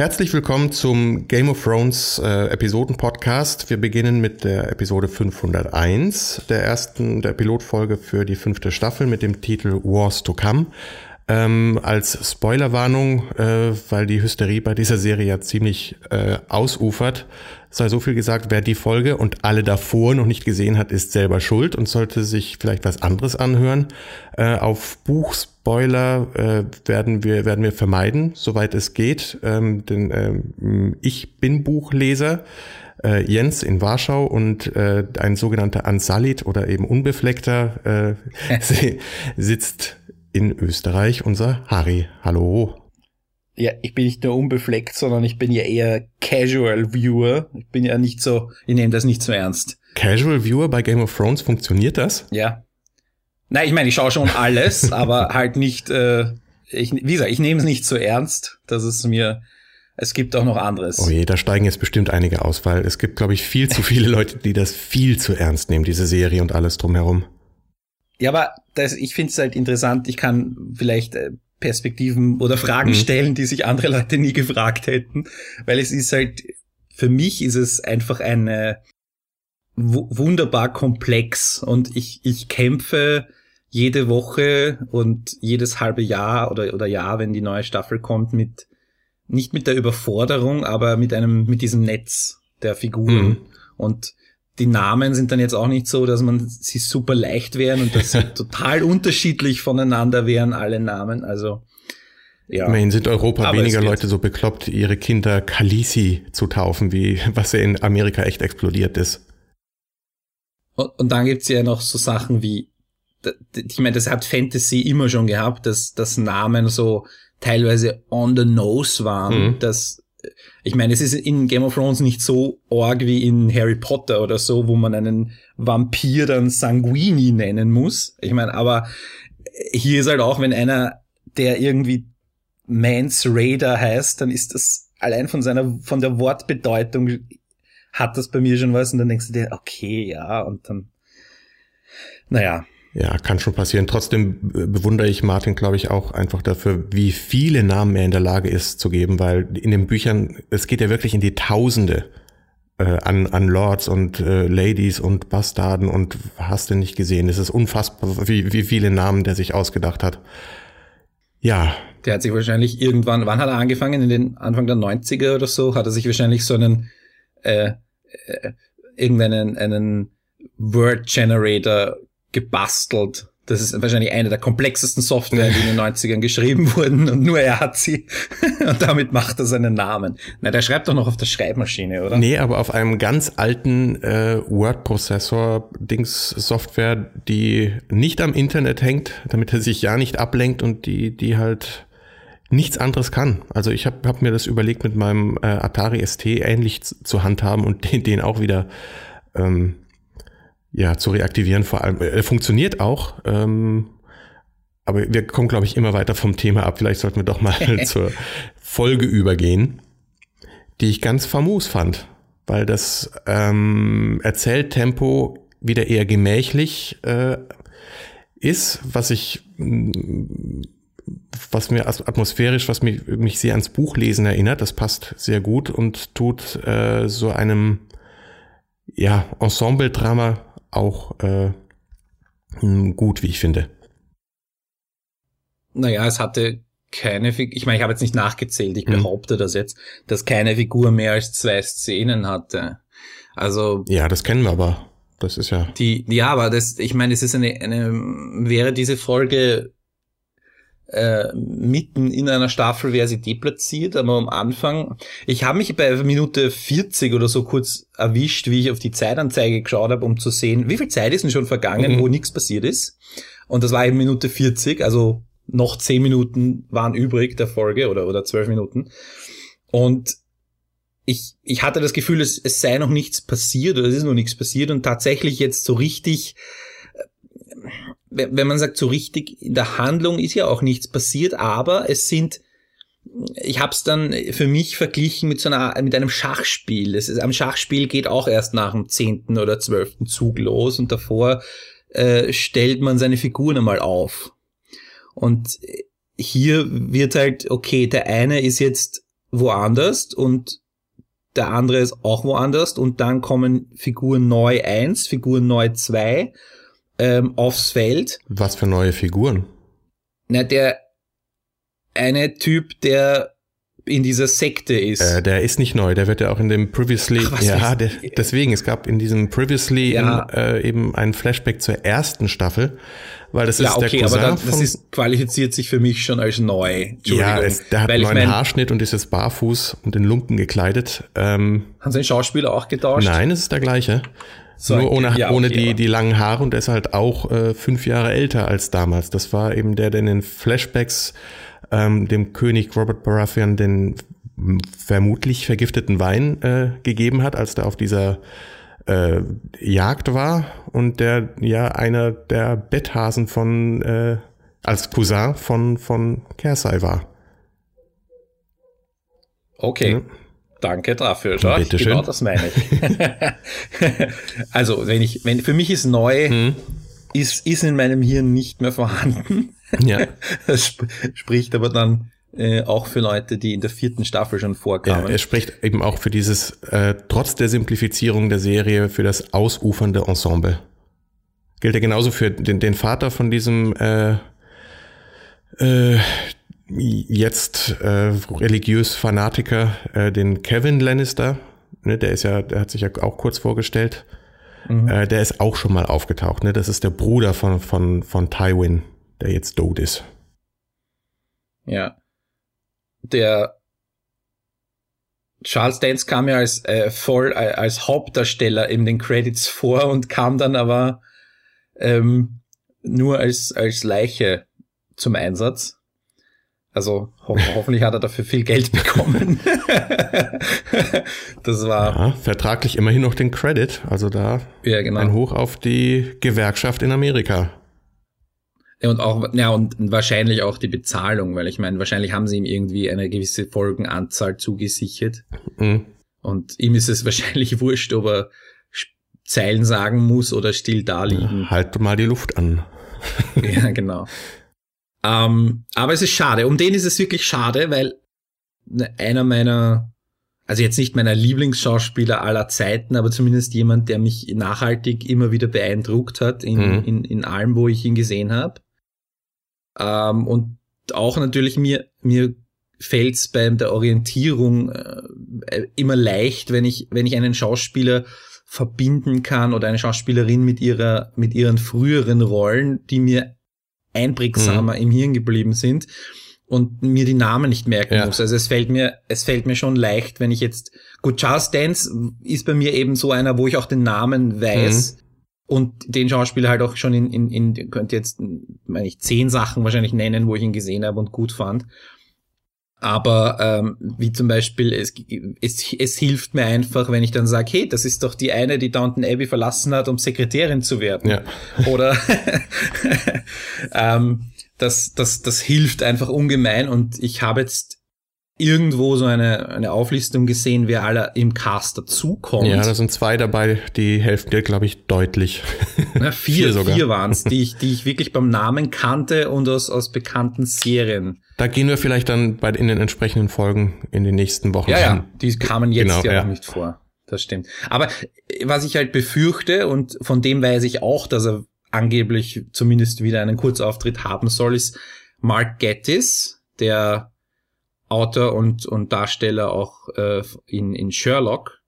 Herzlich willkommen zum Game of Thrones äh, Episoden-Podcast. Wir beginnen mit der Episode 501, der ersten, der Pilotfolge für die fünfte Staffel mit dem Titel Wars to Come. Ähm, als Spoilerwarnung, äh, weil die Hysterie bei dieser Serie ja ziemlich äh, ausufert, sei so viel gesagt, wer die Folge und alle davor noch nicht gesehen hat, ist selber schuld und sollte sich vielleicht was anderes anhören. Äh, auf Buchspoiler äh, werden wir werden wir vermeiden, soweit es geht, ähm, denn ähm, ich bin Buchleser. Äh, Jens in Warschau und äh, ein sogenannter Ansalit oder eben Unbefleckter äh, sitzt in Österreich unser Harry. Hallo. Ja, ich bin nicht nur unbefleckt, sondern ich bin ja eher Casual Viewer. Ich bin ja nicht so, ich nehme das nicht so ernst. Casual Viewer bei Game of Thrones, funktioniert das? Ja. Nein, ich meine, ich schaue schon alles, aber halt nicht, äh, ich, wie gesagt, ich nehme es nicht so ernst. dass es mir, es gibt auch noch anderes. Oh je, da steigen jetzt bestimmt einige aus, weil es gibt, glaube ich, viel zu viele Leute, die das viel zu ernst nehmen, diese Serie und alles drumherum. Ja, aber das, ich finde es halt interessant. Ich kann vielleicht äh, Perspektiven oder Fragen mhm. stellen, die sich andere Leute nie gefragt hätten, weil es ist halt, für mich ist es einfach eine wunderbar komplex und ich, ich kämpfe jede Woche und jedes halbe Jahr oder, oder Jahr, wenn die neue Staffel kommt, mit, nicht mit der Überforderung, aber mit einem, mit diesem Netz der Figuren. Mhm. Und die Namen sind dann jetzt auch nicht so, dass man sie super leicht wären und dass sie total unterschiedlich voneinander wären, alle Namen. Also ja. Immerhin sind Europa Aber weniger Leute so bekloppt, ihre Kinder Kalisi zu taufen, wie was ja in Amerika echt explodiert ist. Und, und dann gibt's ja noch so Sachen wie, ich meine, das hat Fantasy immer schon gehabt, dass, dass Namen so teilweise on the nose waren, mhm. dass ich meine, es ist in Game of Thrones nicht so org wie in Harry Potter oder so, wo man einen Vampir dann Sanguini nennen muss. Ich meine, aber hier ist halt auch, wenn einer, der irgendwie Mans Raider heißt, dann ist das allein von seiner, von der Wortbedeutung hat das bei mir schon was und dann denkst du dir, okay, ja, und dann, naja, ja, kann schon passieren. Trotzdem äh, bewundere ich Martin, glaube ich, auch einfach dafür, wie viele Namen er in der Lage ist zu geben, weil in den Büchern, es geht ja wirklich in die Tausende äh, an, an Lords und äh, Ladies und Bastarden und hast du nicht gesehen. Es ist unfassbar, wie, wie viele Namen der sich ausgedacht hat. Ja. Der hat sich wahrscheinlich irgendwann, wann hat er angefangen? In den Anfang der 90er oder so, hat er sich wahrscheinlich so einen, äh, äh, irgendeinen, einen Word Generator gebastelt. Das ist wahrscheinlich eine der komplexesten Software, die in den 90ern geschrieben wurden und nur er hat sie. und damit macht er seinen Namen. Na, der schreibt doch noch auf der Schreibmaschine, oder? Nee, aber auf einem ganz alten äh, Word-Prozessor-Dings-Software, die nicht am Internet hängt, damit er sich ja nicht ablenkt und die, die halt nichts anderes kann. Also ich habe hab mir das überlegt, mit meinem äh, Atari ST ähnlich zu handhaben und den, den auch wieder ähm, ja, zu reaktivieren. Vor allem, er funktioniert auch. Ähm, aber wir kommen, glaube ich, immer weiter vom Thema ab. Vielleicht sollten wir doch mal zur Folge übergehen, die ich ganz famos fand, weil das ähm, Erzähltempo wieder eher gemächlich äh, ist, was ich was mir atmosphärisch, was mich, mich sehr ans Buchlesen erinnert, das passt sehr gut und tut äh, so einem ja, Ensemble-Drama auch äh, gut, wie ich finde. Naja, es hatte keine Figur, ich meine, ich habe jetzt nicht nachgezählt, ich hm. behaupte das jetzt, dass keine Figur mehr als zwei Szenen hatte. Also. Ja, das kennen wir aber. Das ist ja. Die, ja, aber das, ich meine, es ist eine, eine, wäre diese Folge äh, mitten in einer Staffel wäre sie deplatziert, aber am Anfang, ich habe mich bei Minute 40 oder so kurz erwischt, wie ich auf die Zeitanzeige geschaut habe, um zu sehen, wie viel Zeit ist denn schon vergangen, mhm. wo nichts passiert ist. Und das war in Minute 40, also noch 10 Minuten waren übrig der Folge oder, oder 12 Minuten. Und ich, ich hatte das Gefühl, es, es sei noch nichts passiert oder es ist noch nichts passiert und tatsächlich jetzt so richtig wenn man sagt, so richtig in der Handlung ist ja auch nichts passiert, aber es sind ich habe es dann für mich verglichen mit so einer mit einem Schachspiel. Es ist, am Schachspiel geht auch erst nach dem zehnten oder zwölften Zug los und davor äh, stellt man seine Figuren einmal auf. Und hier wird halt okay, der eine ist jetzt woanders und der andere ist auch woanders und dann kommen Figur neu 1, Figur neu 2 ähm, aufs Feld. Was für neue Figuren? Na, der eine Typ, der in dieser Sekte ist. Äh, der ist nicht neu, der wird ja auch in dem Previously, Ach, ja, der, deswegen, es gab in diesem Previously Ja. in, äh, eben einen Flashback zur ersten Staffel, weil das ja, ist okay, der aber Cousin dann, das ist, qualifiziert sich für mich schon als neu. Ja, es, der hat einen neuen mein, Haarschnitt und ist jetzt barfuß und in Lumpen gekleidet. Ähm, Haben sie den Schauspieler auch getauscht? nein, es ist der gleiche. So, Nur ohne, ja, ohne okay, die, die langen Haare und er ist halt auch äh, fünf Jahre älter als damals. Das war eben der, der in den Flashbacks ähm, dem König Robert Baratheon den vermutlich vergifteten Wein äh, gegeben hat, als der auf dieser äh, Jagd war und der ja einer der Betthasen von äh, als Cousin von von Kersai war. Okay. Ja. Danke dafür. Schau, Bitte genau schön. das meine ich. also, wenn ich, wenn, für mich ist neu, Hm. ist, ist in meinem Hirn nicht mehr vorhanden. Ja. Das sp spricht aber dann äh, auch für Leute, die in der vierten Staffel schon Ja, vorkamen. es spricht eben auch für dieses, äh, trotz der Simplifizierung der Serie, für das ausufernde Ensemble. Gilt ja genauso für den, den Vater von diesem äh, äh, jetzt äh, religiös Fanatiker, äh, den Kevin Lannister. Ne, der ist ja, der hat sich ja auch kurz vorgestellt. Mhm. Äh, der ist auch schon mal aufgetaucht. Ne? Das ist der Bruder von, von, von Tywin, der jetzt tot ist. Ja. Der Charles Dance kam ja als äh, voll äh, als Hauptdarsteller in den Credits vor und kam dann aber ähm, nur als als Leiche zum Einsatz. Also ho hoffentlich hat er dafür viel Geld bekommen. das war Ja, vertraglich immerhin noch den Credit. Also da ja genau. ein Hoch auf die Gewerkschaft in Amerika. Ja, und auch, ja, und wahrscheinlich auch die Bezahlung, weil ich meine, wahrscheinlich haben sie ihm irgendwie eine gewisse Folgenanzahl zugesichert. Mhm. Und ihm ist es wahrscheinlich wurscht, ob er Zeilen sagen muss oder still da liegen. Halt mal die Luft an. Ja, genau. Ähm, aber es ist schade. Um den ist es wirklich schade, weil ne- einer meiner, also jetzt nicht meiner Lieblingsschauspieler aller Zeiten, aber zumindest jemand, der mich nachhaltig immer wieder beeindruckt hat in, Mhm. in, in allem, wo ich ihn gesehen habe. Ähm, und auch natürlich mir, mir fällt's bei der Orientierung äh, immer leicht, wenn ich, wenn ich einen Schauspieler verbinden kann oder eine Schauspielerin mit ihrer, mit ihren früheren Rollen, die mir einprägsamer im Hirn geblieben sind und mir die Namen nicht merken Ja. muss. Also es fällt mir, es fällt mir schon leicht, wenn ich jetzt, gut, Charles Dance ist bei mir eben so einer, wo ich auch den Namen weiß und den Schauspieler halt auch schon in, in, in könnte jetzt, meine ich, zehn Sachen wahrscheinlich nennen, wo ich ihn gesehen habe und gut fand. Aber ähm, wie zum Beispiel, es, es, es hilft mir einfach, wenn ich dann sage, hey, das ist doch die eine, die Downton Abbey verlassen hat, um Sekretärin zu werden. Ja. Oder ähm, das, das, das hilft einfach ungemein. Und ich habe jetzt irgendwo so eine, eine Auflistung gesehen, wer alle im Cast dazukommt. Ja, da sind zwei dabei, die helfen dir, glaube ich, deutlich. Na, vier, Vier sogar. vier waren's, die ich, die ich wirklich beim Namen kannte und aus, aus bekannten Serien. Da gehen wir vielleicht dann bei, in den entsprechenden Folgen in den nächsten Wochen Ja, ja, die kamen jetzt Genau, ja, ja. nicht vor. Das stimmt. Aber äh, was ich halt befürchte, und von dem weiß ich auch, dass er angeblich zumindest wieder einen Kurzauftritt haben soll, ist Mark Gettis, der Autor und, und Darsteller auch äh, in, in Sherlock.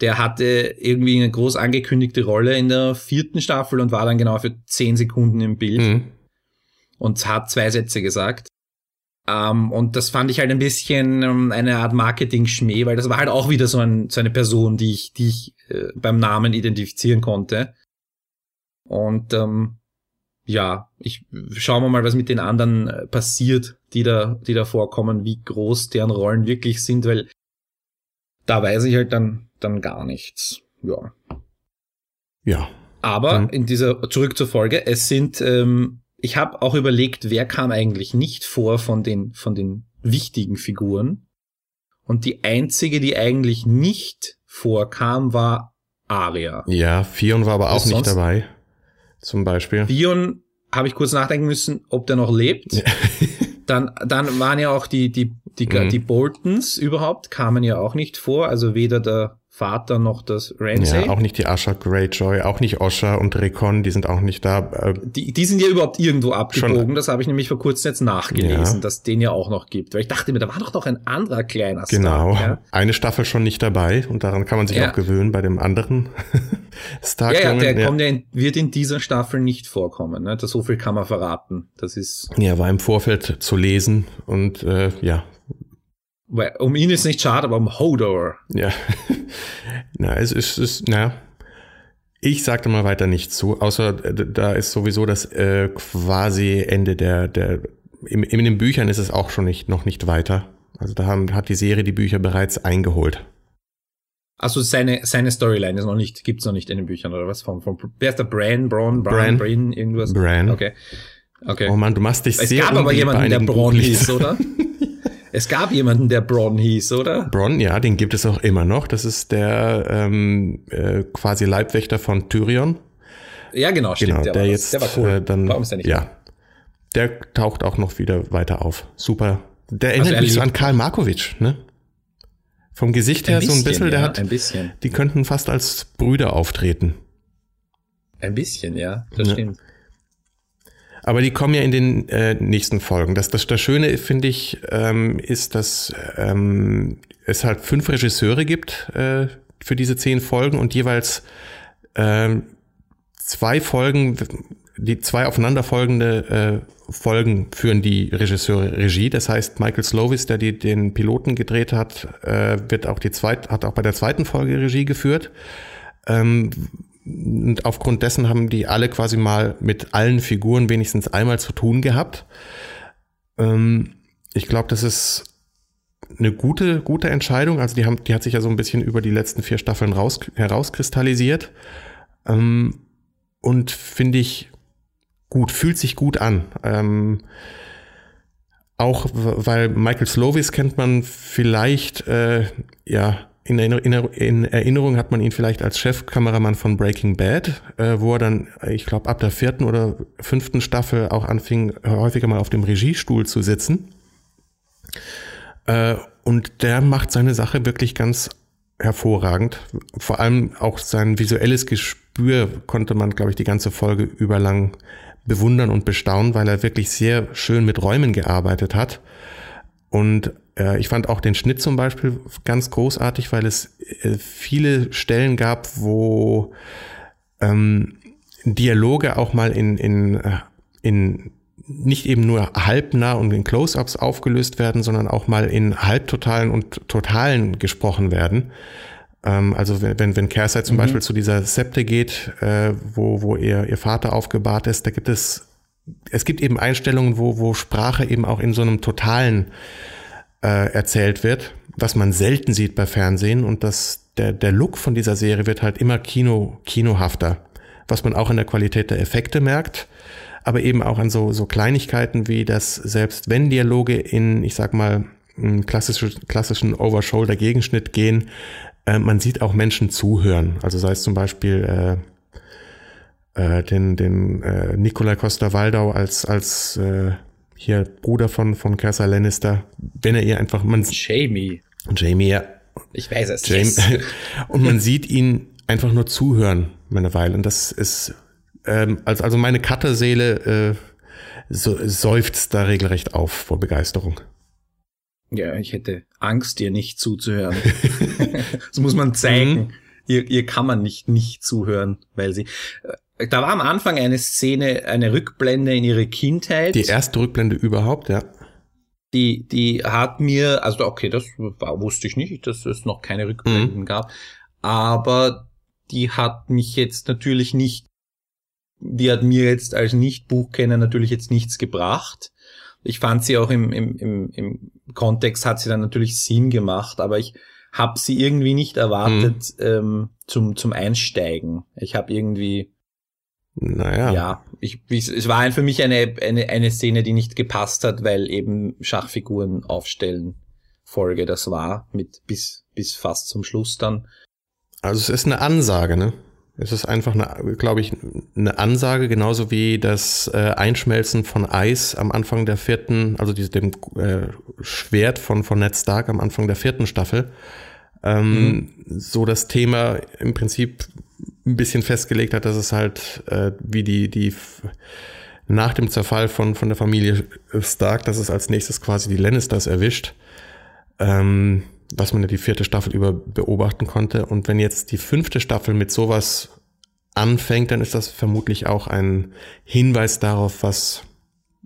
Der hatte irgendwie eine groß angekündigte Rolle in der vierten Staffel und war dann genau für zehn Sekunden im Bild Mhm. und hat zwei Sätze gesagt. Ähm, und das fand ich halt ein bisschen ähm, eine Art Marketing-Schmäh, weil das war halt auch wieder so, ein, so eine Person, die ich, die ich äh, beim Namen identifizieren konnte. Und ähm, ja, ich schauen wir mal, was mit den anderen äh, passiert, die da, die da vorkommen, wie groß deren Rollen wirklich sind, weil da weiß ich halt dann, dann gar nichts. Ja. Ja. Aber in dieser zurück zur Folge, es sind ähm, ich habe auch überlegt, wer kam eigentlich nicht vor von den von den wichtigen Figuren und die einzige, die eigentlich nicht vorkam, war Aria. Ja, Fion war aber auch nicht dabei. Zum Beispiel. Bion habe ich kurz nachdenken müssen, ob der noch lebt. Dann, dann waren ja auch die, die, die, mhm. die Boltons überhaupt, kamen ja auch nicht vor. Also weder der Vater noch das Ramsay. Ja, auch nicht die Asha Greyjoy, auch nicht Osha und Recon, die sind auch nicht da. Äh, die, die sind ja überhaupt irgendwo abgebogen. Schon, das habe ich nämlich vor kurzem jetzt nachgelesen, ja. dass den ja auch noch gibt. Weil ich dachte mir, da war doch noch ein anderer kleiner Star. Genau, ja? eine Staffel schon nicht dabei und daran kann man sich ja. auch gewöhnen bei dem anderen Star. Ja, ja, der kommt ja in, wird in dieser Staffel nicht vorkommen. Ne? Das, so viel kann man verraten. Das ist. Ja, war im Vorfeld zu lesen und äh, ja, um ihn ist nicht schade, aber um Hodor. Ja. na, es ist, es, na. Ich sagte mal weiter nichts zu, außer da ist sowieso das äh, quasi Ende der, der, in, in den Büchern ist es auch schon nicht, noch nicht weiter. Also da haben, hat die Serie die Bücher bereits eingeholt. Also seine, seine Storyline ist noch nicht, gibt's noch nicht in den Büchern, oder was? Von, von, wer ist der Bran, Braun, Bran, Bran, irgendwas? Bran. Okay. Okay. Oh man, du machst dich es sehr Es gab aber jemanden, der Braun hieß, oder? Es gab jemanden, der Bronn hieß, oder? Bronn, ja, den gibt es auch immer noch. Das ist der ähm, äh, quasi Leibwächter von Tyrion. Ja, genau, stimmt. Genau, der, der jetzt der war cool. Äh, dann, Warum ist der nicht? Ja, der taucht auch noch wieder weiter auf. Super. Der erinnert also mich so an Karl Markovic, ne? Vom Gesicht her bisschen, so ein bisschen, der ja, hat, ein bisschen. die könnten fast als Brüder auftreten. Ein bisschen, ja, das ja. stimmt. Aber die kommen ja in den äh, nächsten Folgen. Das, das, das Schöne, finde ich, ähm, ist, dass ähm, es halt fünf Regisseure gibt äh, für diese zehn Folgen und jeweils äh, zwei Folgen, die zwei aufeinanderfolgende äh, Folgen führen die Regisseure Regie. Das heißt, Michael Slovis, der die, den Piloten gedreht hat, äh, wird auch die zweit, hat auch bei der zweiten Folge Regie geführt. Ähm, und aufgrund dessen haben die alle quasi mal mit allen Figuren wenigstens einmal zu tun gehabt. Ähm, ich glaube, das ist eine gute, gute Entscheidung. Also die haben, die hat sich ja so ein bisschen über die letzten vier Staffeln raus, herauskristallisiert. Ähm, und finde ich gut, fühlt sich gut an. Ähm, auch weil Michael Slovis kennt man vielleicht, äh, ja, in, Erinnerung, in Erinnerung hat man ihn vielleicht als Chefkameramann von Breaking Bad, äh, wo er dann, ich glaube, ab der vierten oder fünften Staffel auch anfing, häufiger mal auf dem Regiestuhl zu sitzen. Äh, und der macht seine Sache wirklich ganz hervorragend. Vor allem auch sein visuelles Gespür konnte man, glaube ich, die ganze Folge über lang bewundern und bestaunen, weil er wirklich sehr schön mit Räumen gearbeitet hat. Und ich fand auch den Schnitt zum Beispiel ganz großartig, weil es äh, viele Stellen gab, wo ähm, Dialoge auch mal in, in, äh, in nicht eben nur halbnah und in Close-ups aufgelöst werden, sondern auch mal in halbtotalen und totalen gesprochen werden. Ähm, also wenn, wenn, Kersey zum mhm. Beispiel zu dieser Septe geht, äh, wo, wo ihr, ihr Vater aufgebahrt ist, da gibt es, es gibt eben Einstellungen, wo, wo Sprache eben auch in so einem totalen äh, erzählt wird, was man selten sieht bei Fernsehen und das, der, der Look von dieser Serie wird halt immer Kino, kinohafter, was man auch in der Qualität der Effekte merkt, aber eben auch an so, so Kleinigkeiten wie das, selbst wenn Dialoge in, ich sag mal, klassische, klassischen Over-Shoulder-Gegenschnitt gehen, äh, man sieht auch Menschen zuhören. Also sei es zum Beispiel äh, äh, den, den äh, Nikolai Costa-Waldau als, als äh, hier Bruder von, von Cersei Lannister, wenn er ihr einfach, man. Jamie. Jamie, ja. Ich weiß es. Jamie. Yes. Und man sieht ihn einfach nur zuhören, meine Weile. Und das ist, ähm, also, also meine Cutterseele äh, so, seufzt da regelrecht auf vor Begeisterung. Ja, ich hätte Angst, dir nicht zuzuhören. das muss man zeigen. Mhm. Ihr, ihr kann man nicht nicht zuhören, weil sie da war am Anfang eine Szene, eine Rückblende in ihre Kindheit. Die erste Rückblende überhaupt, ja. Die, die hat mir, also okay, das war, wusste ich nicht, dass es noch keine Rückblenden mhm. gab, aber die hat mich jetzt natürlich nicht, die hat mir jetzt als Nicht-Buchkenner natürlich jetzt nichts gebracht. Ich fand sie auch im, im, im, im Kontext hat sie dann natürlich Sinn gemacht, aber ich habe sie irgendwie nicht erwartet mhm. ähm, zum, zum Einsteigen. Ich habe irgendwie naja. Ja, ich, es war für mich eine, eine, eine Szene, die nicht gepasst hat, weil eben Schachfiguren aufstellen Folge das war, mit bis, bis fast zum Schluss dann. Also es ist eine Ansage, ne? Es ist einfach, eine, glaube ich, eine Ansage, genauso wie das äh, Einschmelzen von Eis am Anfang der vierten, also diesem dem äh, Schwert von, von Ned Stark am Anfang der vierten Staffel. Ähm, mhm. So das Thema im Prinzip ein bisschen festgelegt hat, dass es halt äh, wie die, die nach dem Zerfall von, von der Familie Stark, dass es als nächstes quasi die Lannisters erwischt. Ähm, was man ja die vierte Staffel über beobachten konnte. Und wenn jetzt die fünfte Staffel mit sowas anfängt, dann ist das vermutlich auch ein Hinweis darauf, was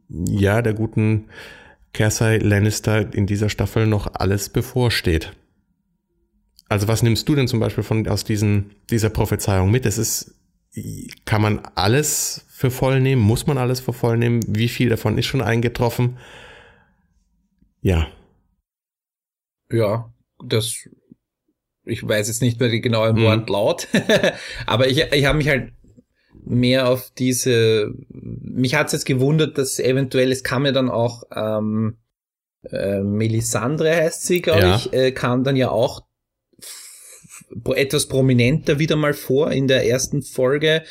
ja der guten Cersei Lannister in dieser Staffel noch alles bevorsteht. Also was nimmst du denn zum Beispiel von aus diesen, dieser Prophezeiung mit? Es ist, kann man alles für voll nehmen? Muss man alles für voll nehmen? Wie viel davon ist schon eingetroffen? Ja. Ja, das, ich weiß jetzt nicht mehr die genauen mhm. Wortlaut, aber ich, ich habe mich halt mehr auf diese, mich hat es jetzt gewundert, dass eventuell, es kam ja dann auch, ähm, äh, Melisandre heißt sie, glaube ja. ich, äh, kam dann ja auch etwas prominenter wieder mal vor in der ersten Folge,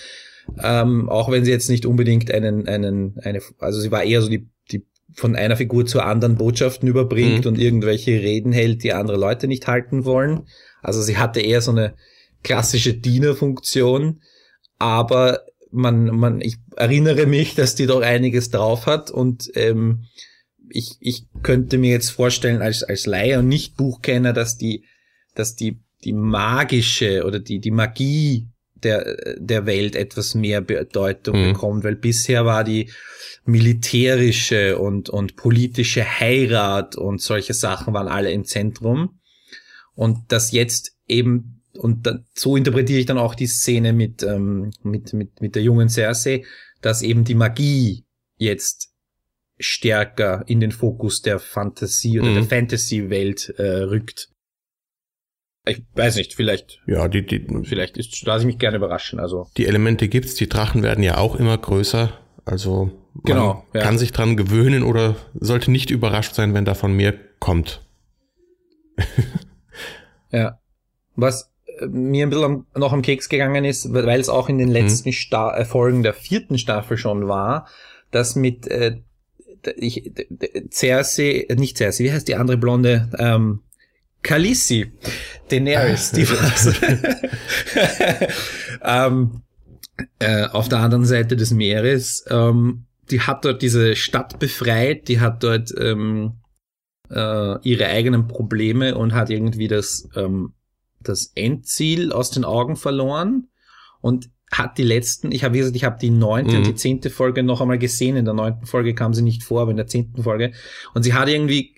ähm, auch wenn sie jetzt nicht unbedingt einen, einen, eine, also sie war eher so die von einer Figur zur anderen Botschaften überbringt mhm. und irgendwelche Reden hält, die andere Leute nicht halten wollen. Also sie hatte eher so eine klassische Dienerfunktion, aber man, man, ich erinnere mich, dass die doch einiges drauf hat und ähm, ich, ich könnte mir jetzt vorstellen als als Laie und nicht Buchkenner, dass die, dass die die magische oder die die Magie der der Welt etwas mehr Bedeutung mhm. bekommt, weil bisher war die militärische und, und politische Heirat und solche Sachen waren alle im Zentrum. Und das jetzt eben, und da, so interpretiere ich dann auch die Szene mit, ähm, mit, mit, mit der jungen Cersei, dass eben die Magie jetzt stärker in den Fokus der Fantasie oder mhm. der Fantasy-Welt äh, rückt. Ich weiß nicht, vielleicht. Ja, die, die, vielleicht ist, lasse ich mich gerne überraschen. Also die Elemente gibt's, die Drachen werden ja auch immer größer. Also man genau, ja. kann sich dran gewöhnen oder sollte nicht überrascht sein, wenn da von mir kommt. ja. Was äh, mir ein bisschen noch am Keks gegangen ist, weil es auch in den letzten mhm. Folgen der vierten Staffel schon war, dass mit äh, ich, Cersei, äh, nicht Cersei, wie heißt die andere Blonde? Ähm, Khaleesi, Daenerys, die ähm, äh, auf der anderen Seite des Meeres ähm, die hat dort diese Stadt befreit, die hat dort ähm, äh, ihre eigenen Probleme und hat irgendwie das, ähm, das Endziel aus den Augen verloren und hat die letzten, ich habe wie gesagt, ich habe die neunte mhm. und die zehnte Folge noch einmal gesehen. In der neunten Folge kam sie nicht vor, aber in der zehnten Folge. Und sie hat irgendwie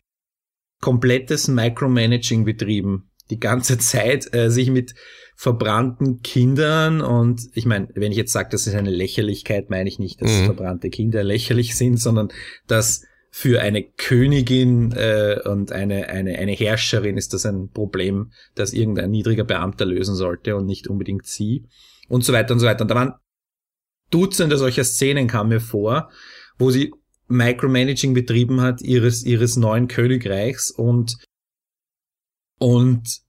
komplettes Micromanaging betrieben. Die ganze Zeit äh, sich mit verbrannten Kindern und ich meine, wenn ich jetzt sage, das ist eine Lächerlichkeit, meine ich nicht, dass mhm. verbrannte Kinder lächerlich sind, sondern dass für eine Königin äh, und eine, eine, eine Herrscherin ist das ein Problem, das irgendein niedriger Beamter lösen sollte und nicht unbedingt sie und so weiter und so weiter. Und da waren Dutzende solcher Szenen kam mir vor, wo sie Micromanaging betrieben hat ihres, ihres neuen Königreichs und, und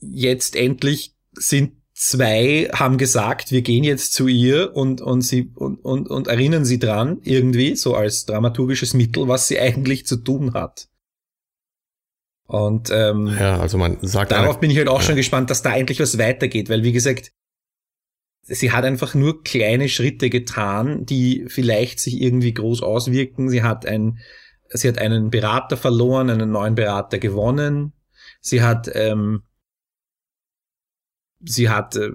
jetzt endlich sind zwei haben gesagt, wir gehen jetzt zu ihr und, und sie und, und, und erinnern sie dran, irgendwie, so als dramaturgisches Mittel, was sie eigentlich zu tun hat. Und ähm, ja, also man sagt darauf bin ich halt auch ja. schon gespannt, dass da endlich was weitergeht, weil wie gesagt, sie hat einfach nur kleine Schritte getan, die vielleicht sich irgendwie groß auswirken. Sie hat ein, sie hat einen Berater verloren, einen neuen Berater gewonnen. Sie hat ähm, sie hat, äh,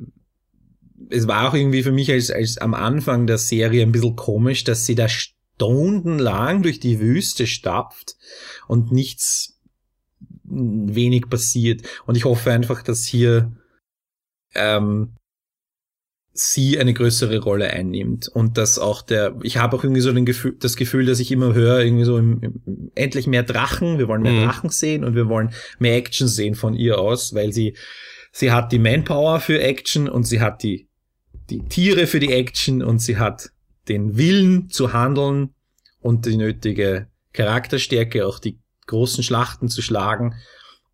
es war auch irgendwie für mich als, als am Anfang der Serie ein bisschen komisch, dass sie da stundenlang durch die Wüste stapft und nichts wenig passiert. Und ich hoffe einfach, dass hier ähm, sie eine größere Rolle einnimmt und dass auch der, ich habe auch irgendwie so den Gefühl, das Gefühl, dass ich immer höre, irgendwie so im, im, endlich mehr Drachen, wir wollen mehr mhm. Drachen sehen und wir wollen mehr Action sehen von ihr aus, weil sie sie hat die Manpower für Action und sie hat die, die Tiere für die Action und sie hat den Willen zu handeln und die nötige Charakterstärke, auch die großen Schlachten zu schlagen.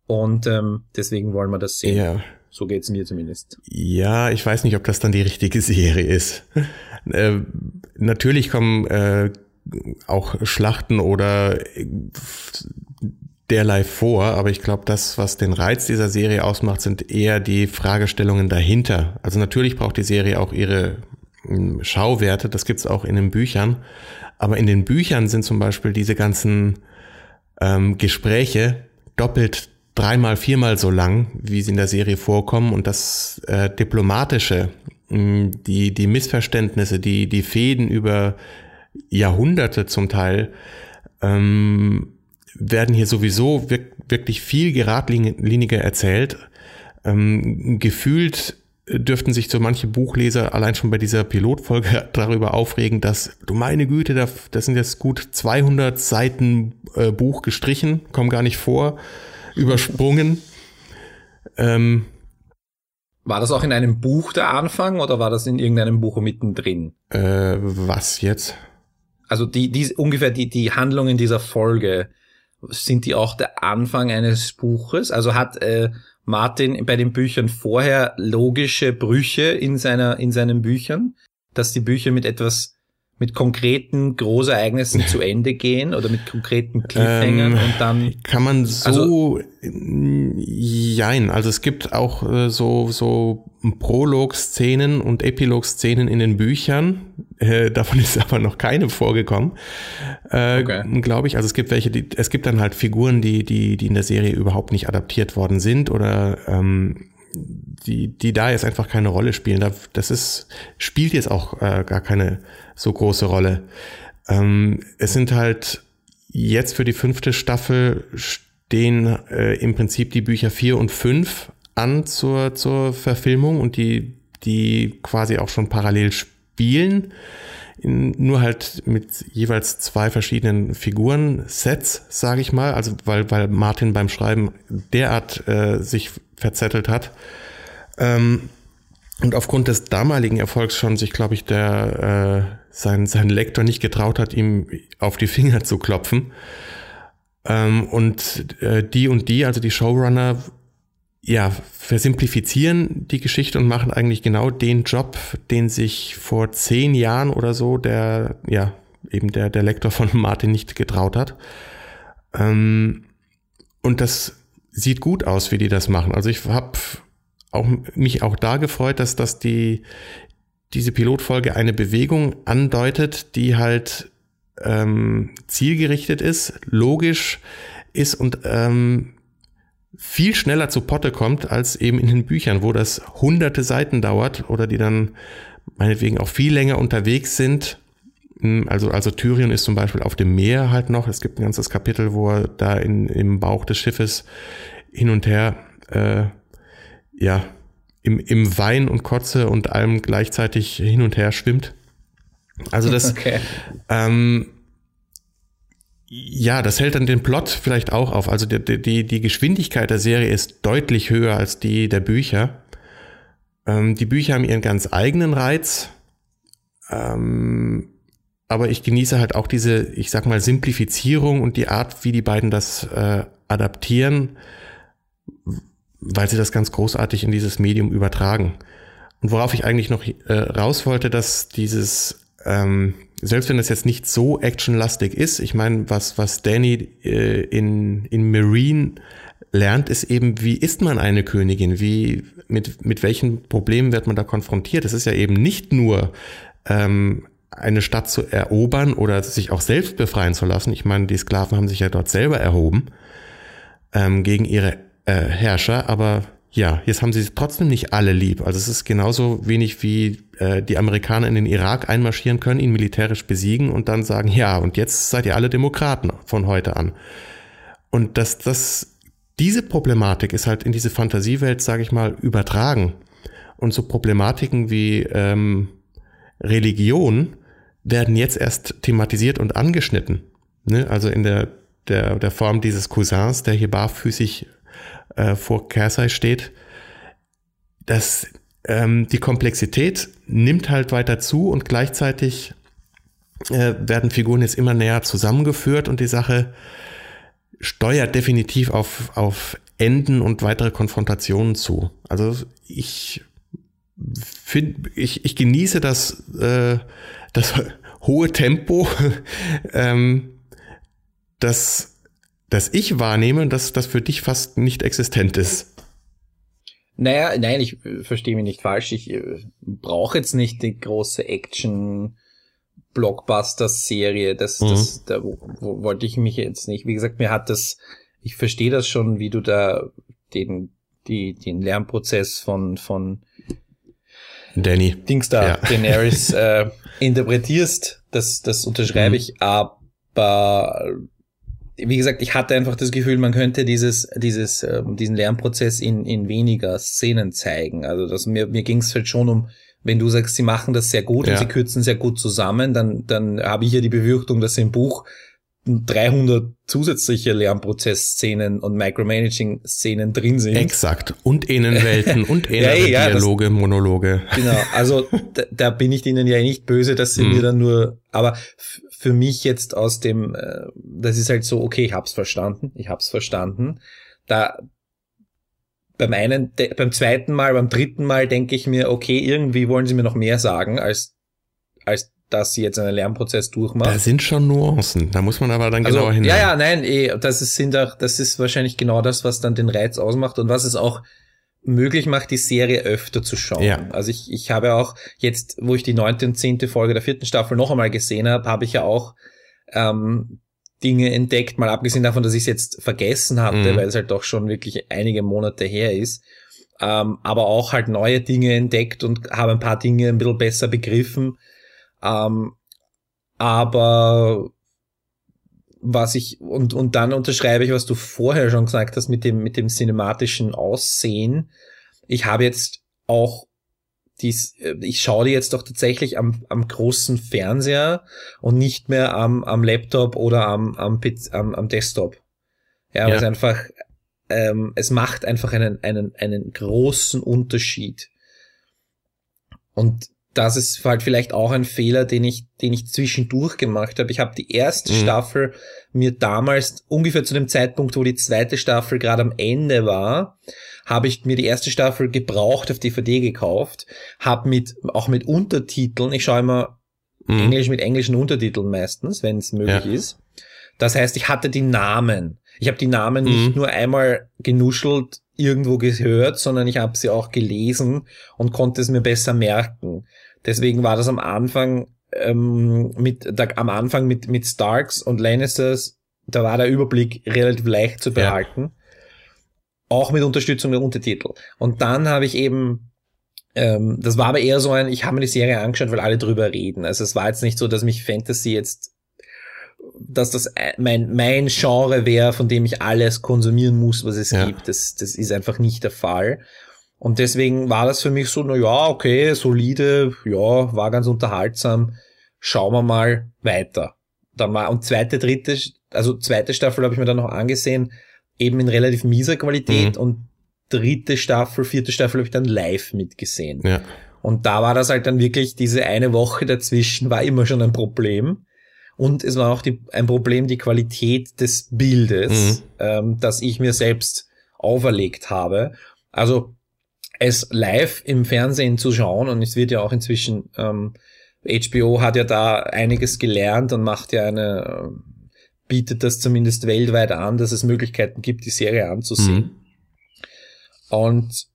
Und ähm, deswegen wollen wir das sehen. Ja, So geht's mir zumindest. Ja, ich weiß nicht, ob das dann die richtige Serie ist. äh, natürlich kommen äh, auch Schlachten oder derlei vor, aber ich glaube, das, was den Reiz dieser Serie ausmacht, sind eher die Fragestellungen dahinter. Also natürlich braucht die Serie auch ihre hm, Schauwerte, das gibt's auch in den Büchern, aber in den Büchern sind zum Beispiel diese ganzen ähm, Gespräche doppelt, dreimal, viermal so lang, wie sie in der Serie vorkommen und das äh, Diplomatische, mh, hm, die, die Missverständnisse, die, die Fäden über Jahrhunderte zum Teil, ähm, werden hier sowieso wirklich viel geradliniger erzählt. Ähm, gefühlt dürften sich so manche Buchleser allein schon bei dieser Pilotfolge darüber aufregen, dass du meine Güte, das sind jetzt gut 200 Seiten äh, Buch gestrichen, kommen gar nicht vor, übersprungen. Ähm, war das auch in einem Buch der Anfang oder war das in irgendeinem Buch mittendrin? Äh, was jetzt? Also die, die ungefähr die, die Handlungen dieser Folge, sind die auch der Anfang eines Buches? Also hat äh, Martin bei den Büchern vorher logische Brüche in seiner in seinen Büchern, dass die Bücher mit etwas mit konkreten Großereignissen zu Ende gehen oder mit konkreten Cliffhangern ähm, und dann kann man so also, jein also es gibt auch äh, so so Prolog-Szenen und Epilog-Szenen in den Büchern äh, davon ist aber noch keine vorgekommen äh, okay. glaube ich also es gibt welche die es gibt dann halt Figuren die die die in der Serie überhaupt nicht adaptiert worden sind oder ähm, die, die da jetzt einfach keine Rolle spielen. Das ist, spielt jetzt auch äh, gar keine so große Rolle. Ähm, es sind halt jetzt für die fünfte Staffel stehen äh, im Prinzip die Bücher vier und fünf an zur, zur Verfilmung und die, die quasi auch schon parallel spielen. In, nur halt mit jeweils zwei verschiedenen Figuren-Sets, sage ich mal, also weil, weil Martin beim Schreiben derart äh, sich verzettelt hat. Ähm, und aufgrund des damaligen Erfolgs schon sich, glaube ich, der äh, sein, sein Lektor nicht getraut hat, ihm auf die Finger zu klopfen. Ähm, und äh, die und die, also die Showrunner, ja, versimplifizieren die Geschichte und machen eigentlich genau den Job, den sich vor zehn Jahren oder so der, ja, eben der, der Lektor von Martin nicht getraut hat. Ähm, und das sieht gut aus, wie die das machen. Also ich habe auch, mich auch da gefreut, dass, dass die, diese Pilotfolge eine Bewegung andeutet, die halt ähm, zielgerichtet ist, logisch ist und ähm, viel schneller zu Potte kommt als eben in den Büchern, wo das hunderte Seiten dauert oder die dann meinetwegen auch viel länger unterwegs sind. Hm, also, also Tyrion ist zum Beispiel auf dem Meer halt noch. Es gibt ein ganzes Kapitel, wo er da in, im Bauch des Schiffes hin und her äh, ja, im, im Wein und Kotze und allem gleichzeitig hin und her schwimmt. Also das, okay. ähm, ja, das hält dann den Plot vielleicht auch auf. Also die, die, die Geschwindigkeit der Serie ist deutlich höher als die der Bücher. Ähm, die Bücher haben ihren ganz eigenen Reiz. Ähm, aber ich genieße halt auch diese, ich sag mal, Simplifizierung und die Art, wie die beiden das äh, adaptieren, weil sie das ganz großartig in dieses Medium übertragen. Und worauf ich eigentlich noch äh, raus wollte, dass dieses, ähm, selbst wenn das jetzt nicht so actionlastig ist, ich meine, was, was Danny äh, in, in Marine lernt, ist eben, wie ist man eine Königin? Wie, mit, mit welchen Problemen wird man da konfrontiert? Es ist ja eben nicht nur ähm, eine Stadt zu erobern oder sich auch selbst befreien zu lassen. Ich meine, die Sklaven haben sich ja dort selber erhoben ähm, gegen ihre äh, Herrscher, aber ja, jetzt haben sie trotzdem nicht alle lieb. Also es ist genauso wenig wie äh, die Amerikaner in den Irak einmarschieren können, ihn militärisch besiegen und dann sagen, ja, und jetzt seid ihr alle Demokraten von heute an. Und dass das, diese Problematik ist halt in diese Fantasiewelt, sage ich mal, übertragen. Und so Problematiken wie ähm, Religion werden jetzt erst thematisiert und angeschnitten. Ne? Also in der, der, der Form dieses Cousins, der hier barfüßig äh, vor Kersey steht, dass ähm, die Komplexität nimmt halt weiter zu und gleichzeitig äh, werden Figuren jetzt immer näher zusammengeführt und die Sache steuert definitiv auf, auf Enden und weitere Konfrontationen zu. Also ich finde, ich, ich genieße das, äh, das hohe Tempo, ähm, das, das ich wahrnehme, dass das für dich fast nicht existent ist. Naja, nein, ich äh, verstehe mich nicht falsch. Ich äh, brauche jetzt nicht die große Action Blockbuster-Serie. Das, mhm. das, da wo, wollte ich mich jetzt nicht. Wie gesagt, mir hat das, ich verstehe das schon, wie du da den, die, den Lernprozess von, von Danny. Dings da, ja. Daenerys äh, interpretierst. Das, das unterschreibe mhm. ich, aber wie gesagt, ich hatte einfach das Gefühl, man könnte dieses, dieses, ähm, diesen Lernprozess in, in weniger Szenen zeigen. Also das, mir, mir ging es halt schon um, wenn du sagst, sie machen das sehr gut ja. und sie kürzen sehr gut zusammen, dann, dann habe ich ja die Befürchtung, dass im Buch 300 zusätzliche Lernprozessszenen und Micromanaging-Szenen drin sind. Exakt. Und Innenwelten und innere ja, ja, Dialoge, das, Monologe. Genau. Also da, da, bin ich ihnen ja nicht böse, dass sie mir dann nur, aber für mich jetzt aus dem, äh, das ist halt so, okay, ich hab's verstanden, ich hab's verstanden. Da beim einen, de, beim zweiten Mal, beim dritten Mal denke ich mir, okay, irgendwie wollen sie mir noch mehr sagen, als, als dass sie jetzt einen Lernprozess durchmacht. Da sind schon Nuancen, da muss man aber dann also, genauer hin. Ja, ja, nein, eh, das ist, sind auch, das ist wahrscheinlich genau das, was dann den Reiz ausmacht und was es auch möglich macht, die Serie öfter zu schauen. Ja. Also ich, ich habe auch jetzt, wo ich die neunte und zehnte Folge der vierten Staffel noch einmal gesehen habe, habe ich ja auch ähm, Dinge entdeckt, mal abgesehen davon, dass ich es jetzt vergessen hatte, mhm. weil es halt doch schon wirklich einige Monate her ist. Ähm, aber auch halt neue Dinge entdeckt und habe ein paar Dinge ein bisschen besser begriffen. Ähm, aber was ich, und, und dann unterschreibe ich, was du vorher schon gesagt hast mit dem, mit dem cinematischen Aussehen. Ich habe jetzt auch dies, äh, ich schaue die jetzt doch tatsächlich am, am großen Fernseher und nicht mehr am, am Laptop oder am, am, am, am Desktop. Ja, ja. es einfach, ähm, es macht einfach einen, einen, einen großen Unterschied. Und das ist halt vielleicht auch ein Fehler, den ich, den ich zwischendurch gemacht habe. Ich habe die erste mhm. Staffel mir damals, ungefähr zu dem Zeitpunkt, wo die zweite Staffel gerade am Ende war, habe ich mir die erste Staffel gebraucht auf DVD gekauft, habe mit, auch mit Untertiteln, ich schaue immer mhm. Englisch mit englischen Untertiteln meistens, wenn es möglich ja. ist. Das heißt, ich hatte die Namen. Ich habe die Namen mhm. nicht nur einmal genuschelt irgendwo gehört, sondern ich habe sie auch gelesen und konnte es mir besser merken. Deswegen war das am Anfang ähm, mit da, am Anfang mit mit Starks und Lannisters, da war der Überblick relativ leicht zu behalten. Ja. Auch mit Unterstützung der Untertitel. Und dann habe ich eben ähm, das war aber eher so ein, ich habe mir die Serie angeschaut, weil alle drüber reden. Also es war jetzt nicht so, dass mich Fantasy jetzt dass das mein, mein Genre wäre, von dem ich alles konsumieren muss, was es ja. gibt. Das, das ist einfach nicht der Fall. Und deswegen war das für mich so, na ja, okay, solide, ja, war ganz unterhaltsam. Schauen wir mal weiter. Dann war, und zweite, dritte, also zweite Staffel habe ich mir dann noch angesehen, eben in relativ mieser Qualität mhm. und dritte Staffel, vierte Staffel habe ich dann live mitgesehen. Ja. Und da war das halt dann wirklich, diese eine Woche dazwischen war immer schon ein Problem. Und es war auch die, ein Problem, die Qualität des Bildes, mhm. ähm, das ich mir selbst auferlegt habe. Also es live im Fernsehen zu schauen und es wird ja auch inzwischen, ähm, HBO hat ja da einiges gelernt und macht ja eine, äh, bietet das zumindest weltweit an, dass es Möglichkeiten gibt, die Serie anzusehen. Mhm. Und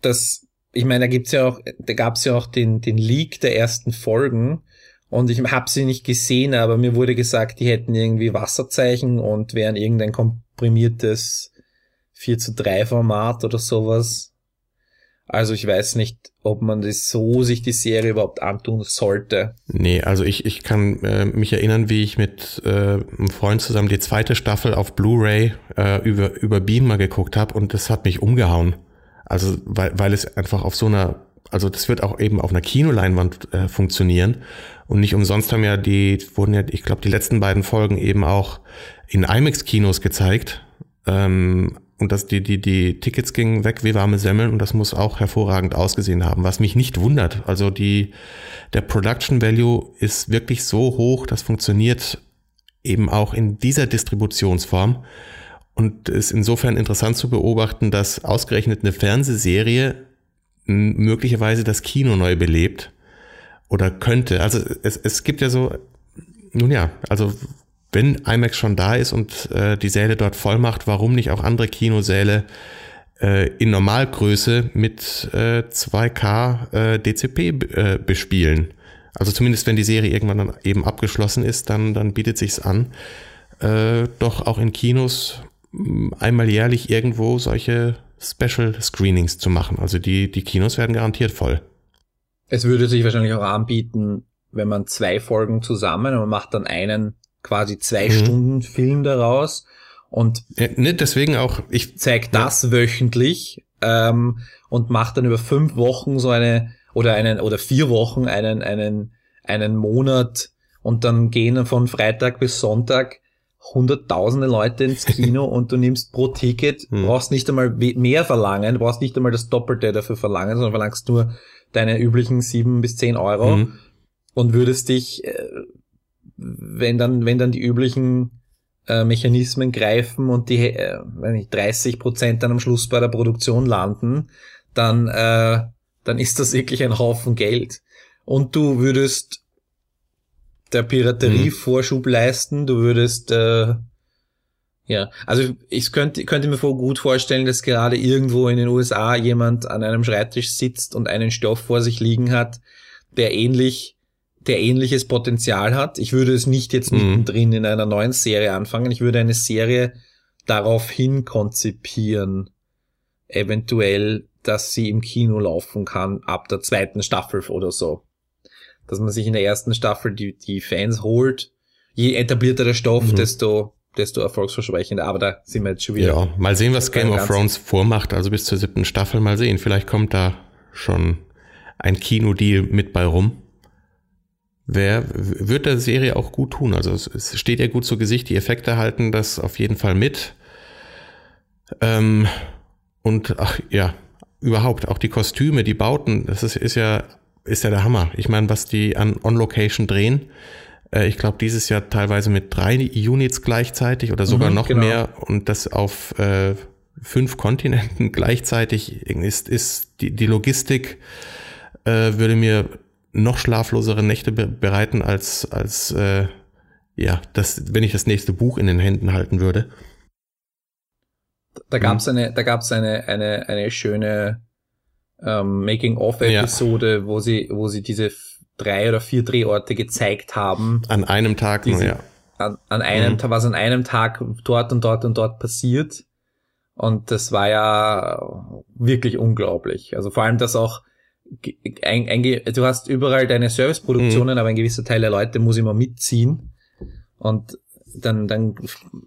das, ich meine, da gibt's ja auch, da gab's ja auch den, den Leak der ersten Folgen und ich habe sie nicht gesehen, aber mir wurde gesagt, die hätten irgendwie Wasserzeichen und wären irgendein komprimiertes 4 zu 3 Format oder sowas. Also ich weiß nicht, ob man das so sich die Serie überhaupt antun sollte. Nee, also ich, ich kann äh, mich erinnern, wie ich mit äh, einem Freund zusammen die zweite Staffel auf Blu-ray äh, über, über Beamer geguckt habe und das hat mich umgehauen. Also weil, weil es einfach auf so einer, also das wird auch eben auf einer Kinoleinwand äh, funktionieren. Und nicht umsonst haben ja die, wurden ja, ich glaube, die letzten beiden Folgen eben auch in IMAX-Kinos gezeigt. Ähm, und dass die, die, die Tickets gingen weg wie warme Semmeln und das muss auch hervorragend ausgesehen haben, was mich nicht wundert. Also die, der Production Value ist wirklich so hoch, das funktioniert eben auch in dieser Distributionsform. Und ist insofern interessant zu beobachten, dass ausgerechnet eine Fernsehserie möglicherweise das Kino neu belebt oder könnte. Also es, es gibt ja so, nun ja, also wenn IMAX schon da ist und äh, die Säle dort voll macht, warum nicht auch andere Kinosäle äh, in Normalgröße mit äh, 2K äh, DCP äh, bespielen? Also zumindest wenn die Serie irgendwann dann eben abgeschlossen ist, dann, dann bietet sich's an, äh, doch auch in Kinos einmal jährlich irgendwo solche Special Screenings zu machen. Also die, die Kinos werden garantiert voll. Es würde sich wahrscheinlich auch anbieten, wenn man zwei Folgen zusammen und man macht dann einen quasi zwei mhm. Stunden Film daraus und ja, ne, deswegen auch ich zeige das ja. wöchentlich ähm, und macht dann über fünf Wochen so eine oder einen oder vier Wochen einen einen einen Monat und dann gehen von Freitag bis Sonntag hunderttausende Leute ins Kino und du nimmst pro Ticket, hm. brauchst nicht einmal mehr verlangen, brauchst nicht einmal das Doppelte dafür verlangen, sondern verlangst nur deine üblichen sieben bis zehn Euro hm. und würdest dich, äh, wenn dann, wenn dann die üblichen äh, Mechanismen greifen und die, äh, wenn nicht 30 Prozent dann am Schluss bei der Produktion landen, dann, äh, dann ist das wirklich ein Haufen Geld. Und du würdest der Piraterie mhm. Vorschub leisten. Du würdest äh, ja, also ich könnte, könnte mir gut vorstellen, dass gerade irgendwo in den USA jemand an einem Schreibtisch sitzt und einen Stoff vor sich liegen hat, der ähnlich, der ähnliches Potenzial hat. Ich würde es nicht jetzt mhm. mittendrin in einer neuen Serie anfangen. Ich würde eine Serie daraufhin konzipieren, eventuell, dass sie im Kino laufen kann ab der zweiten Staffel oder so dass man sich in der ersten Staffel die, die Fans holt. Je etablierter der Stoff, mhm. desto desto erfolgsversprechender. Aber da sind wir jetzt schon wieder. Ja, mal sehen, was Game of Thrones vormacht. Also bis zur siebten Staffel mal sehen. Vielleicht kommt da schon ein Kinodeal mit bei rum. Wer wird der Serie auch gut tun? Also es, es steht ja gut zu Gesicht. Die Effekte halten das auf jeden Fall mit. Ähm, und ach ja, überhaupt auch die Kostüme, die Bauten. Das ist, ist ja ist ja der Hammer. Ich meine, was die an On-Location drehen, äh, ich glaube, dieses Jahr teilweise mit drei Units gleichzeitig oder sogar mhm, noch genau. mehr und das auf äh, fünf Kontinenten gleichzeitig ist, ist die, die Logistik äh, würde mir noch schlaflosere Nächte be bereiten als, als äh, ja, das, wenn ich das nächste Buch in den Händen halten würde. Da gab's mhm. eine, da gab's eine, eine, eine schöne ähm, Making-of-Episode, ja. wo sie, wo sie diese drei oder vier Drehorte gezeigt haben. An einem Tag nur, ja. An, an einem mhm. Tag, was an einem Tag dort und dort und dort passiert. Und das war ja wirklich unglaublich. Also vor allem, dass auch ein, ein, du hast überall deine Serviceproduktionen, mhm. aber ein gewisser Teil der Leute muss immer mitziehen. Und dann, dann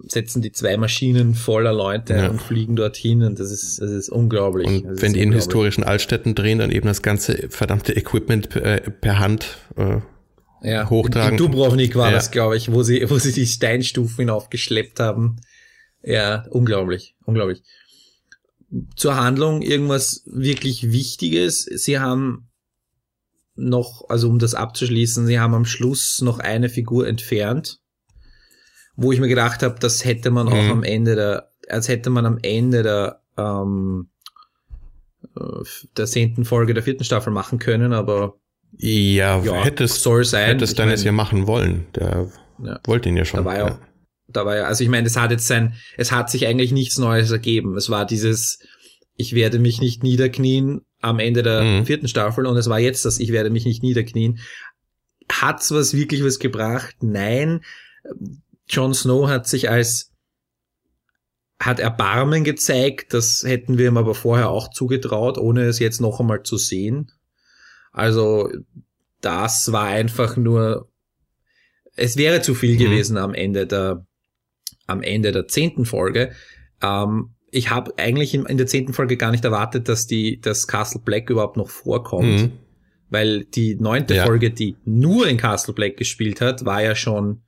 setzen die zwei Maschinen voller Leute ja. und fliegen dorthin und das ist, das ist unglaublich. Und das wenn die in historischen Altstädten drehen, dann eben das ganze verdammte Equipment per, äh, per Hand äh, ja. hochtragen. In Dubrovnik war ja. das, glaube ich, wo sie, wo sie die Steinstufen hinaufgeschleppt haben. Ja, unglaublich, unglaublich. Zur Handlung irgendwas wirklich Wichtiges. Sie haben noch, also um das abzuschließen, sie haben am Schluss noch eine Figur entfernt wo ich mir gedacht habe, das hätte man mhm. auch am Ende der, als hätte man am Ende der ähm, äh, der zehnten Folge der vierten Staffel machen können, aber ja, ja hättest, soll sein. Hättest dann es ja machen wollen. Der ja. wollte ihn ja schon. Da war ja, ja. da war ja, also ich meine, es hat jetzt sein, es hat sich eigentlich nichts Neues ergeben. Es war dieses, ich werde mich nicht niederknien am Ende der mhm. vierten Staffel und es war jetzt das, ich werde mich nicht niederknien. Hat's was wirklich was gebracht? Nein. Jon Snow hat sich als hat Erbarmen gezeigt, das hätten wir ihm aber vorher auch zugetraut, ohne es jetzt noch einmal zu sehen. Also das war einfach nur, es wäre zu viel mhm. gewesen am Ende der, am Ende der zehnten Folge. Ähm, ich habe eigentlich in, in, der zehnten Folge gar nicht erwartet, dass die, dass Castle Black überhaupt noch vorkommt, mhm. weil die neunte ja. Folge, die nur in Castle Black gespielt hat, war ja schon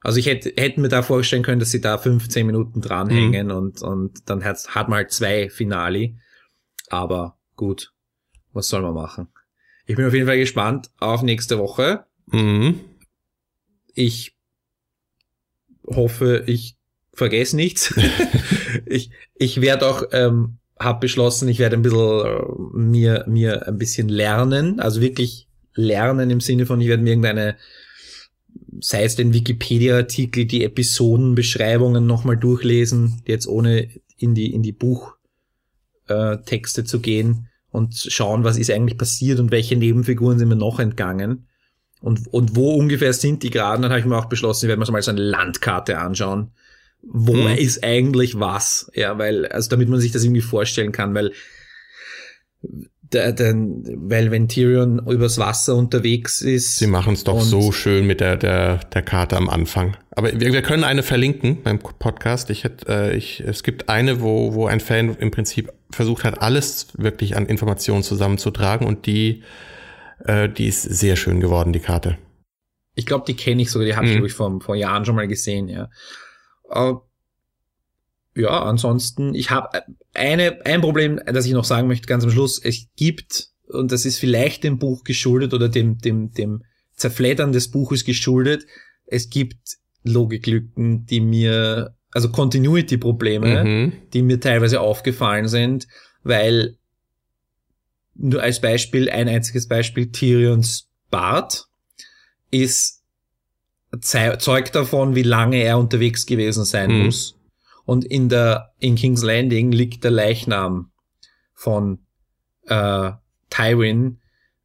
also ich hätte, hätte mir da vorstellen können, dass sie da 15 Minuten dranhängen mhm. und, und dann hat, hat man halt zwei Finali. Aber gut, was soll man machen? Ich bin auf jeden Fall gespannt auf nächste Woche. Mhm. Ich hoffe, ich vergess nichts. ich ich werde auch, ähm, habe beschlossen, ich werde ein bisschen äh, mir, mir ein bisschen lernen, also wirklich lernen im Sinne von, ich werde mir irgendeine, sei es den Wikipedia-Artikel, die Episodenbeschreibungen nochmal durchlesen, jetzt ohne in die, in die Buchtexte äh, zu gehen und schauen, was ist eigentlich passiert und welche Nebenfiguren sind mir noch entgangen. Und, und wo ungefähr sind die gerade, dann habe ich mir auch beschlossen, ich werde mir mal so eine Landkarte anschauen. Wo hm. ist eigentlich was? Ja, weil, also damit man sich das irgendwie vorstellen kann, weil der, der, weil wenn Tyrion übers Wasser unterwegs ist. Sie machen es doch so schön mit der, der, der Karte am Anfang. Aber wir, wir können eine verlinken beim Podcast. Ich hätte, äh, ich, es gibt eine, wo, wo ein Fan im Prinzip versucht hat, alles wirklich an Informationen zusammenzutragen und die, äh, die ist sehr schön geworden, die Karte. Ich glaube, die kenne ich sogar, die habe ich, mhm. ich, vor, vor Jahren schon mal gesehen, ja. Äh, ja, ansonsten, ich habe eine, ein Problem, das ich noch sagen möchte, ganz am Schluss. Es gibt, und das ist vielleicht dem Buch geschuldet oder dem, dem, dem Zerfleddern des Buches geschuldet, es gibt Logiklücken, die mir, also Continuity-Probleme, mhm. die mir teilweise aufgefallen sind, weil nur als Beispiel, ein einziges Beispiel, Tyrions Bart ist zeugt davon, wie lange er unterwegs gewesen sein mhm. muss und in der in King's Landing liegt der Leichnam von äh, Tywin.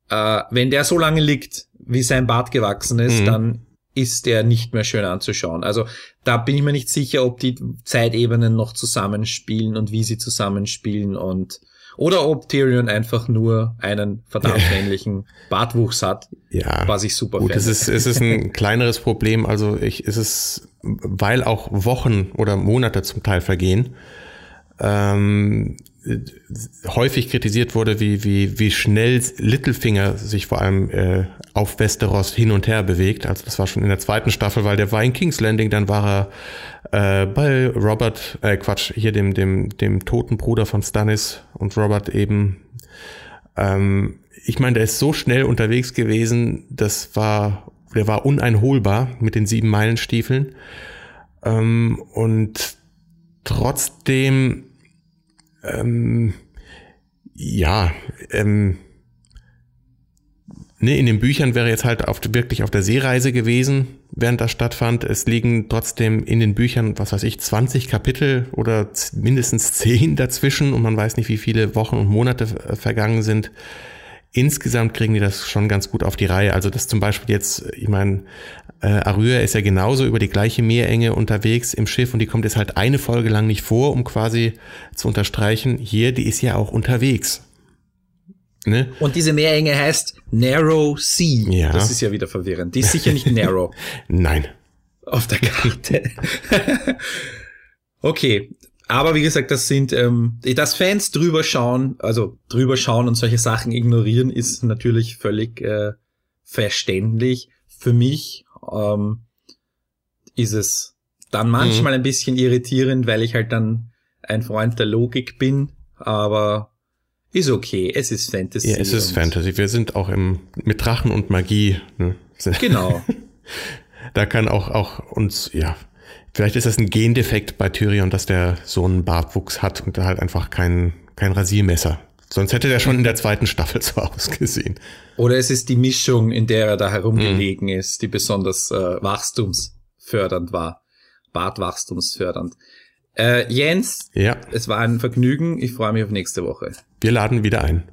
Äh, wenn der so lange liegt, wie sein Bart gewachsen ist, mhm. dann ist der nicht mehr schön anzuschauen. Also da bin ich mir nicht sicher, ob die Zeitebenen noch zusammenspielen und wie sie zusammenspielen und oder ob Tyrion einfach nur einen verdammt männlichen Bartwuchs hat, ja, was ich super gut, finde. Es ist, es ist ein kleineres Problem, also ich, es ist, weil auch Wochen oder Monate zum Teil vergehen, ähm, häufig kritisiert wurde, wie, wie, wie schnell Littlefinger sich vor allem äh, auf Westeros hin und her bewegt. Also das war schon in der zweiten Staffel, weil der war in King's Landing, dann war er äh, bei Robert, äh, Quatsch, hier dem, dem, dem toten Bruder von Stannis und Robert eben. Ähm, ich meine, der ist so schnell unterwegs gewesen, das war, der war uneinholbar mit den sieben Meilenstiefeln. Ähm, und trotzdem ähm, ja, ähm, nee, in den Büchern wäre jetzt halt auf, wirklich auf der Seereise gewesen, während das stattfand. Es liegen trotzdem in den Büchern, was weiß ich, 20 Kapitel oder mindestens 10 dazwischen und man weiß nicht, wie viele Wochen und Monate vergangen sind insgesamt kriegen die das schon ganz gut auf die Reihe. Also das zum Beispiel jetzt, ich meine, äh, Arüa ist ja genauso über die gleiche Meerenge unterwegs im Schiff und die kommt jetzt halt eine Folge lang nicht vor, um quasi zu unterstreichen, hier, die ist ja auch unterwegs. Ne? Und diese Meerenge heißt Narrow Sea. Ja. Das ist ja wieder verwirrend. Die ist sicher nicht Narrow. Nein. Auf der Karte. okay, aber wie gesagt, das sind, ähm, dass Fans drüber schauen, also drüber schauen und solche Sachen ignorieren, ist natürlich völlig äh, verständlich. Für mich ähm, ist es dann mhm. manchmal mhm. ein bisschen irritierend, weil ich halt dann ein Freund der Logik bin, aber ist okay. Es ist Fantasy. Ja, es ist Fantasy. Wir sind auch im mit Drachen und Magie. Ne? Genau. da kann auch auch uns ja Vielleicht ist das ein Gendefekt bei Tyrion, dass der so einen Bartwuchs hat und halt einfach kein, kein Rasiermesser. Sonst hätte der schon in der zweiten Staffel so ausgesehen. Oder es ist die Mischung, in der er da herumgelegen mhm. ist, die besonders äh, wachstumsfördernd war. Bartwachstumsfördernd. Äh, Jens, ja. es war ein Vergnügen. Ich freue mich auf nächste Woche. Wir laden wieder ein.